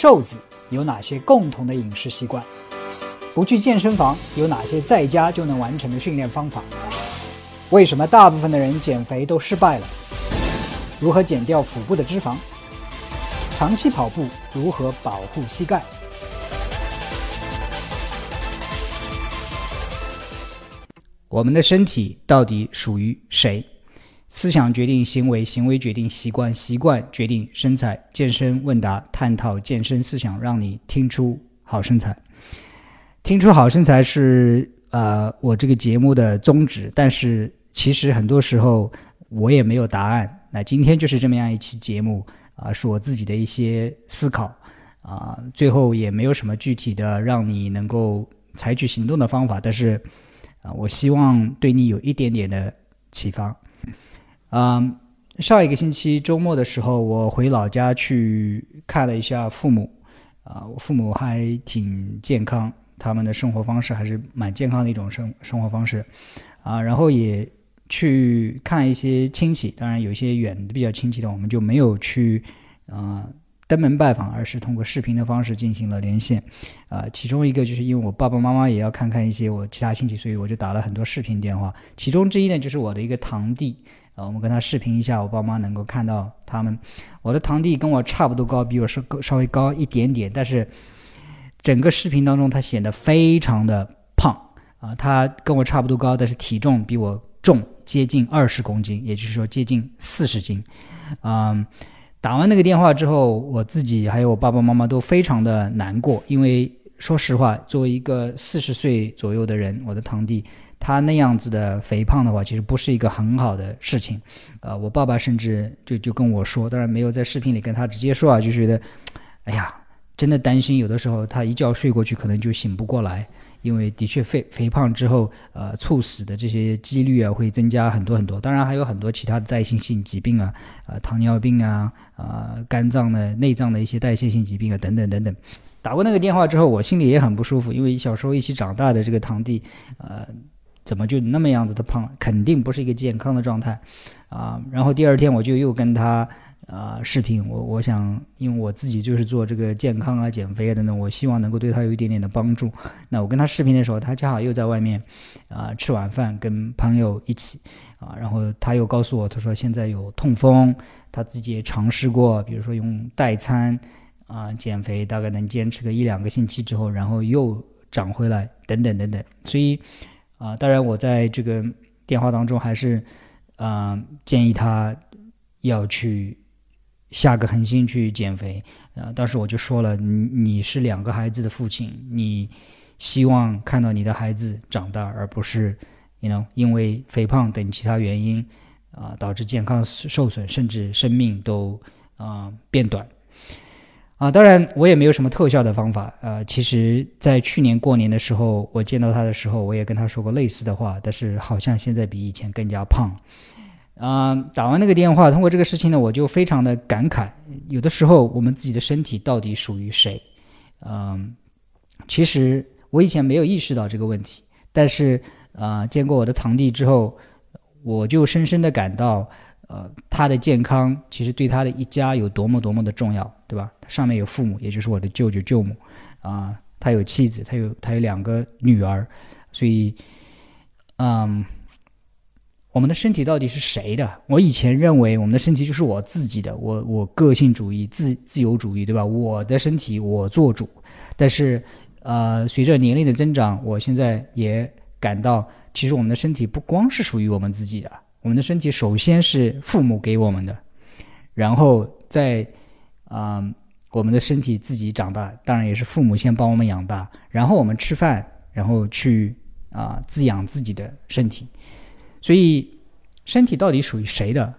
瘦子有哪些共同的饮食习惯？不去健身房有哪些在家就能完成的训练方法？为什么大部分的人减肥都失败了？如何减掉腹部的脂肪？长期跑步如何保护膝盖？我们的身体到底属于谁？思想决定行为，行为决定习惯，习惯决定身材。健身问答探讨健身思想，让你听出好身材。听出好身材是呃我这个节目的宗旨，但是其实很多时候我也没有答案。那今天就是这么样一期节目啊，是我自己的一些思考啊，最后也没有什么具体的让你能够采取行动的方法，但是啊，我希望对你有一点点的启发。嗯，上一个星期周末的时候，我回老家去看了一下父母。啊，我父母还挺健康，他们的生活方式还是蛮健康的一种生生活方式。啊，然后也去看一些亲戚，当然有一些远的比较亲戚的，我们就没有去啊登门拜访，而是通过视频的方式进行了连线。啊，其中一个就是因为我爸爸妈妈也要看看一些我其他亲戚，所以我就打了很多视频电话。其中之一呢，就是我的一个堂弟。呃，我们跟他视频一下，我爸妈能够看到他们。我的堂弟跟我差不多高，比我稍稍微高一点点，但是整个视频当中他显得非常的胖啊。他跟我差不多高，但是体重比我重接近二十公斤，也就是说接近四十斤。嗯，打完那个电话之后，我自己还有我爸爸妈妈都非常的难过，因为说实话，作为一个四十岁左右的人，我的堂弟。他那样子的肥胖的话，其实不是一个很好的事情，呃，我爸爸甚至就就跟我说，当然没有在视频里跟他直接说啊，就觉得，哎呀，真的担心有的时候他一觉睡过去可能就醒不过来，因为的确肥肥胖之后，呃，猝死的这些几率啊会增加很多很多，当然还有很多其他的代谢性疾病啊，呃，糖尿病啊，呃，肝脏的内脏的一些代谢性疾病啊，等等等等。打过那个电话之后，我心里也很不舒服，因为小时候一起长大的这个堂弟，呃。怎么就那么样子的胖？肯定不是一个健康的状态，啊！然后第二天我就又跟他啊视频，我我想，因为我自己就是做这个健康啊、减肥啊等等，我希望能够对他有一点点的帮助。那我跟他视频的时候，他恰好又在外面啊吃晚饭，跟朋友一起啊，然后他又告诉我，他说现在有痛风，他自己也尝试过，比如说用代餐啊减肥，大概能坚持个一两个星期之后，然后又长回来，等等等等，所以。啊，当然，我在这个电话当中还是，啊，建议他要去下个狠心去减肥。啊，当时我就说了，你你是两个孩子的父亲，你希望看到你的孩子长大，而不是，you know，因为肥胖等其他原因，啊，导致健康受损，甚至生命都啊变短。啊，当然我也没有什么特效的方法。呃，其实，在去年过年的时候，我见到他的时候，我也跟他说过类似的话，但是好像现在比以前更加胖。啊，打完那个电话，通过这个事情呢，我就非常的感慨，有的时候我们自己的身体到底属于谁？嗯，其实我以前没有意识到这个问题，但是啊，见过我的堂弟之后，我就深深的感到。呃，他的健康其实对他的一家有多么多么的重要，对吧？上面有父母，也就是我的舅舅舅母，啊，他有妻子，他有他有两个女儿，所以，嗯，我们的身体到底是谁的？我以前认为我们的身体就是我自己的，我我个性主义、自自由主义，对吧？我的身体我做主。但是，呃，随着年龄的增长，我现在也感到，其实我们的身体不光是属于我们自己的。我们的身体首先是父母给我们的，然后在啊，我们的身体自己长大，当然也是父母先帮我们养大，然后我们吃饭，然后去啊滋养自己的身体。所以，身体到底属于谁的？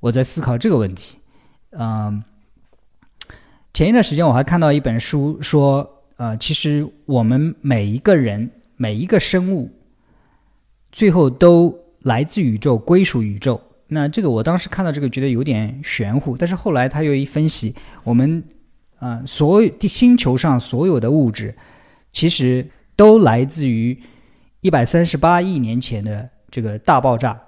我在思考这个问题。嗯，前一段时间我还看到一本书说，呃，其实我们每一个人、每一个生物，最后都。来自宇宙，归属宇宙。那这个我当时看到这个觉得有点玄乎，但是后来他又一分析，我们啊，所有地星球上所有的物质，其实都来自于一百三十八亿年前的这个大爆炸。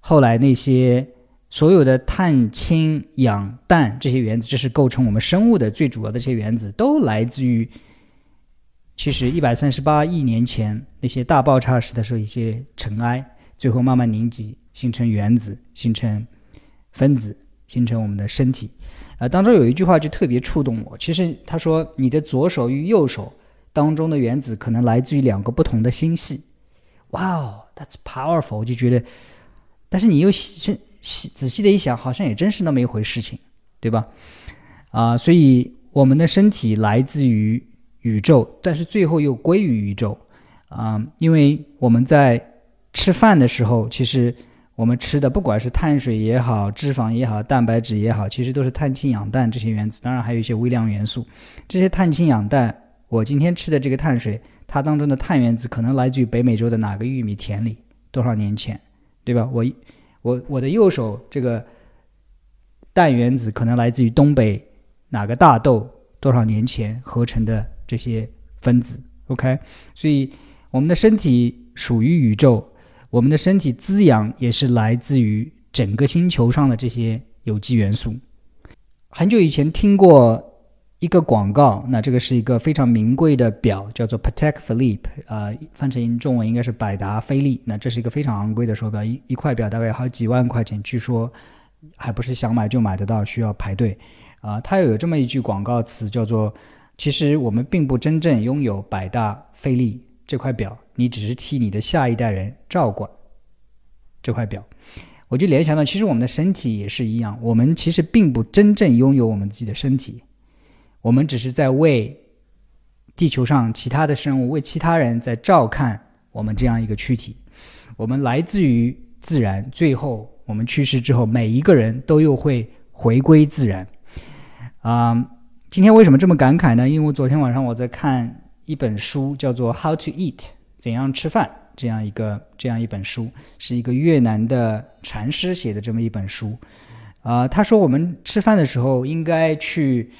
后来那些所有的碳、氢、氧、氮这些原子，这是构成我们生物的最主要的这些原子，都来自于其实一百三十八亿年前那些大爆炸时的时候一些尘埃，最后慢慢凝集，形成原子，形成分子，形成我们的身体。啊，当中有一句话就特别触动我。其实他说，你的左手与右手当中的原子可能来自于两个不同的星系。哇哦，That's powerful！我就觉得，但是你又细细仔细的一想，好像也真是那么一回事情，对吧？啊，所以我们的身体来自于宇宙，但是最后又归于宇宙。啊，因为我们在吃饭的时候，其实。我们吃的不管是碳水也好，脂肪也好，蛋白质也好，其实都是碳、氢、氧、氮这些原子。当然还有一些微量元素。这些碳、氢、氧、氮，我今天吃的这个碳水，它当中的碳原子可能来自于北美洲的哪个玉米田里，多少年前，对吧？我我我的右手这个氮原子可能来自于东北哪个大豆，多少年前合成的这些分子。OK，所以我们的身体属于宇宙。我们的身体滋养也是来自于整个星球上的这些有机元素。很久以前听过一个广告，那这个是一个非常名贵的表，叫做 Patek Philippe，呃，翻成中文应该是百达翡丽。那这是一个非常昂贵的手表，一一块表大概好几万块钱，据说还不是想买就买得到，需要排队。啊，它有这么一句广告词，叫做“其实我们并不真正拥有百达翡丽这块表”。你只是替你的下一代人照管这块表，我就联想到，其实我们的身体也是一样，我们其实并不真正拥有我们自己的身体，我们只是在为地球上其他的生物、为其他人在照看我们这样一个躯体。我们来自于自然，最后我们去世之后，每一个人都又会回归自然。啊，今天为什么这么感慨呢？因为昨天晚上我在看一本书，叫做《How to Eat》。怎样吃饭？这样一个这样一本书，是一个越南的禅师写的这么一本书。啊，他说我们吃饭的时候应该去，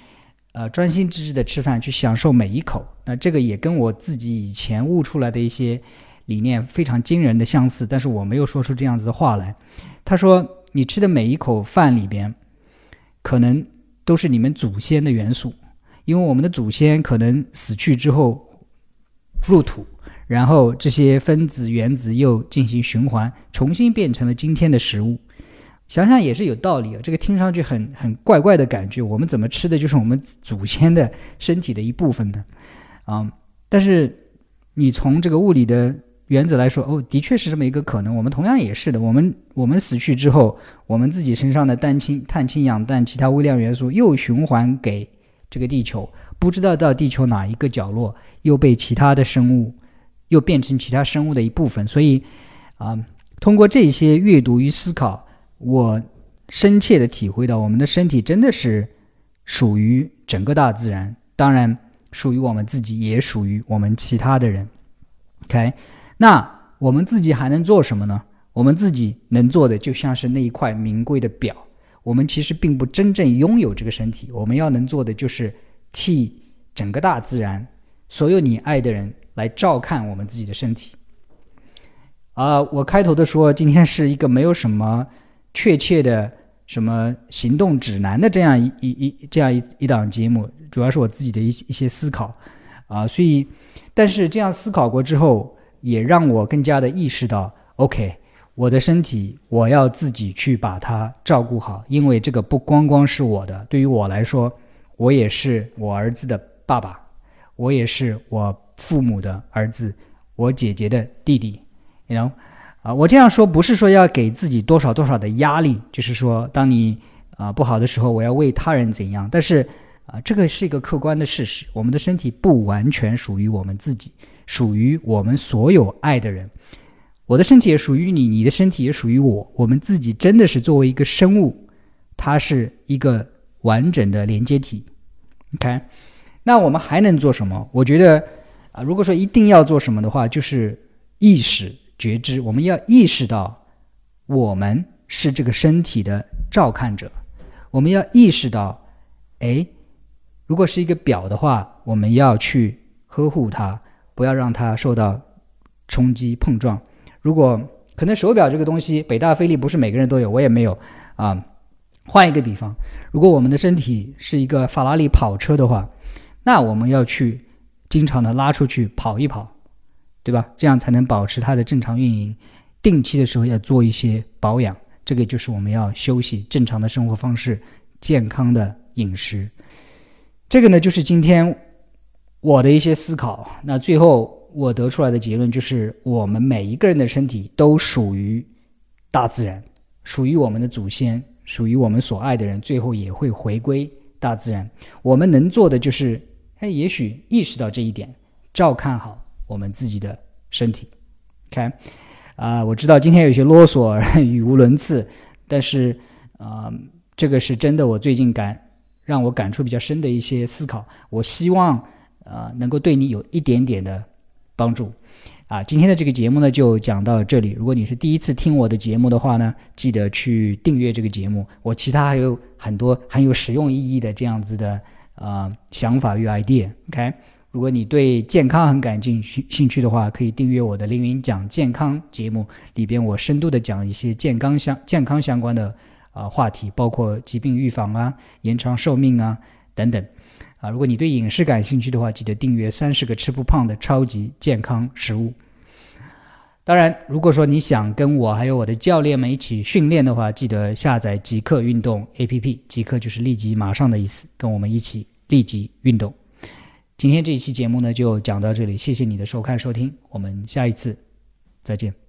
呃，专心致志的吃饭，去享受每一口。那这个也跟我自己以前悟出来的一些理念非常惊人的相似，但是我没有说出这样子的话来。他说，你吃的每一口饭里边，可能都是你们祖先的元素，因为我们的祖先可能死去之后入土。然后这些分子原子又进行循环，重新变成了今天的食物。想想也是有道理啊，这个听上去很很怪怪的感觉。我们怎么吃的就是我们祖先的身体的一部分呢？啊，但是你从这个物理的原则来说，哦，的确是这么一个可能。我们同样也是的，我们我们死去之后，我们自己身上的氮氢、碳氢氧氮其他微量元素又循环给这个地球，不知道到地球哪一个角落又被其他的生物。又变成其他生物的一部分，所以，啊，通过这些阅读与思考，我深切的体会到，我们的身体真的是属于整个大自然，当然属于我们自己，也属于我们其他的人。OK，那我们自己还能做什么呢？我们自己能做的，就像是那一块名贵的表，我们其实并不真正拥有这个身体，我们要能做的就是替整个大自然，所有你爱的人。来照看我们自己的身体，啊，我开头的说，今天是一个没有什么确切的什么行动指南的这样一一一这样一一档节目，主要是我自己的一一些思考，啊，所以，但是这样思考过之后，也让我更加的意识到，OK，我的身体我要自己去把它照顾好，因为这个不光光是我的，对于我来说，我也是我儿子的爸爸，我也是我。父母的儿子，我姐姐的弟弟，you know，啊，我这样说不是说要给自己多少多少的压力，就是说，当你啊不好的时候，我要为他人怎样？但是啊，这个是一个客观的事实，我们的身体不完全属于我们自己，属于我们所有爱的人。我的身体也属于你，你的身体也属于我。我们自己真的是作为一个生物，它是一个完整的连接体。OK，那我们还能做什么？我觉得。啊，如果说一定要做什么的话，就是意识觉知。我们要意识到，我们是这个身体的照看者。我们要意识到，哎，如果是一个表的话，我们要去呵护它，不要让它受到冲击碰撞。如果可能，手表这个东西，北大菲利不是每个人都有，我也没有啊。换一个比方，如果我们的身体是一个法拉利跑车的话，那我们要去经常的拉出去跑一跑，对吧？这样才能保持它的正常运营。定期的时候要做一些保养，这个就是我们要休息、正常的生活方式、健康的饮食。这个呢，就是今天我的一些思考。那最后我得出来的结论就是，我们每一个人的身体都属于大自然，属于我们的祖先，属于我们所爱的人，最后也会回归大自然。我们能做的就是，哎，也许意识到这一点，照看好我们自己的身体。看。啊，我知道今天有些啰嗦、语无伦次，但是啊，这个是真的。我最近感让我感触比较深的一些思考，我希望啊能够对你有一点点的帮助。啊，今天的这个节目呢就讲到这里。如果你是第一次听我的节目的话呢，记得去订阅这个节目。我其他还有很多很有实用意义的这样子的啊想法与 idea。OK。如果你对健康很感兴趣兴趣的话，可以订阅我的凌云讲健康节目，里边我深度的讲一些健康相健康相关的啊话题，包括疾病预防啊、延长寿命啊等等。啊，如果你对饮食感兴趣的话，记得订阅三十个吃不胖的超级健康食物。当然，如果说你想跟我还有我的教练们一起训练的话，记得下载即刻运动 APP，即刻就是立即马上的意思，跟我们一起立即运动。今天这一期节目呢，就讲到这里。谢谢你的收看收听，我们下一次再见。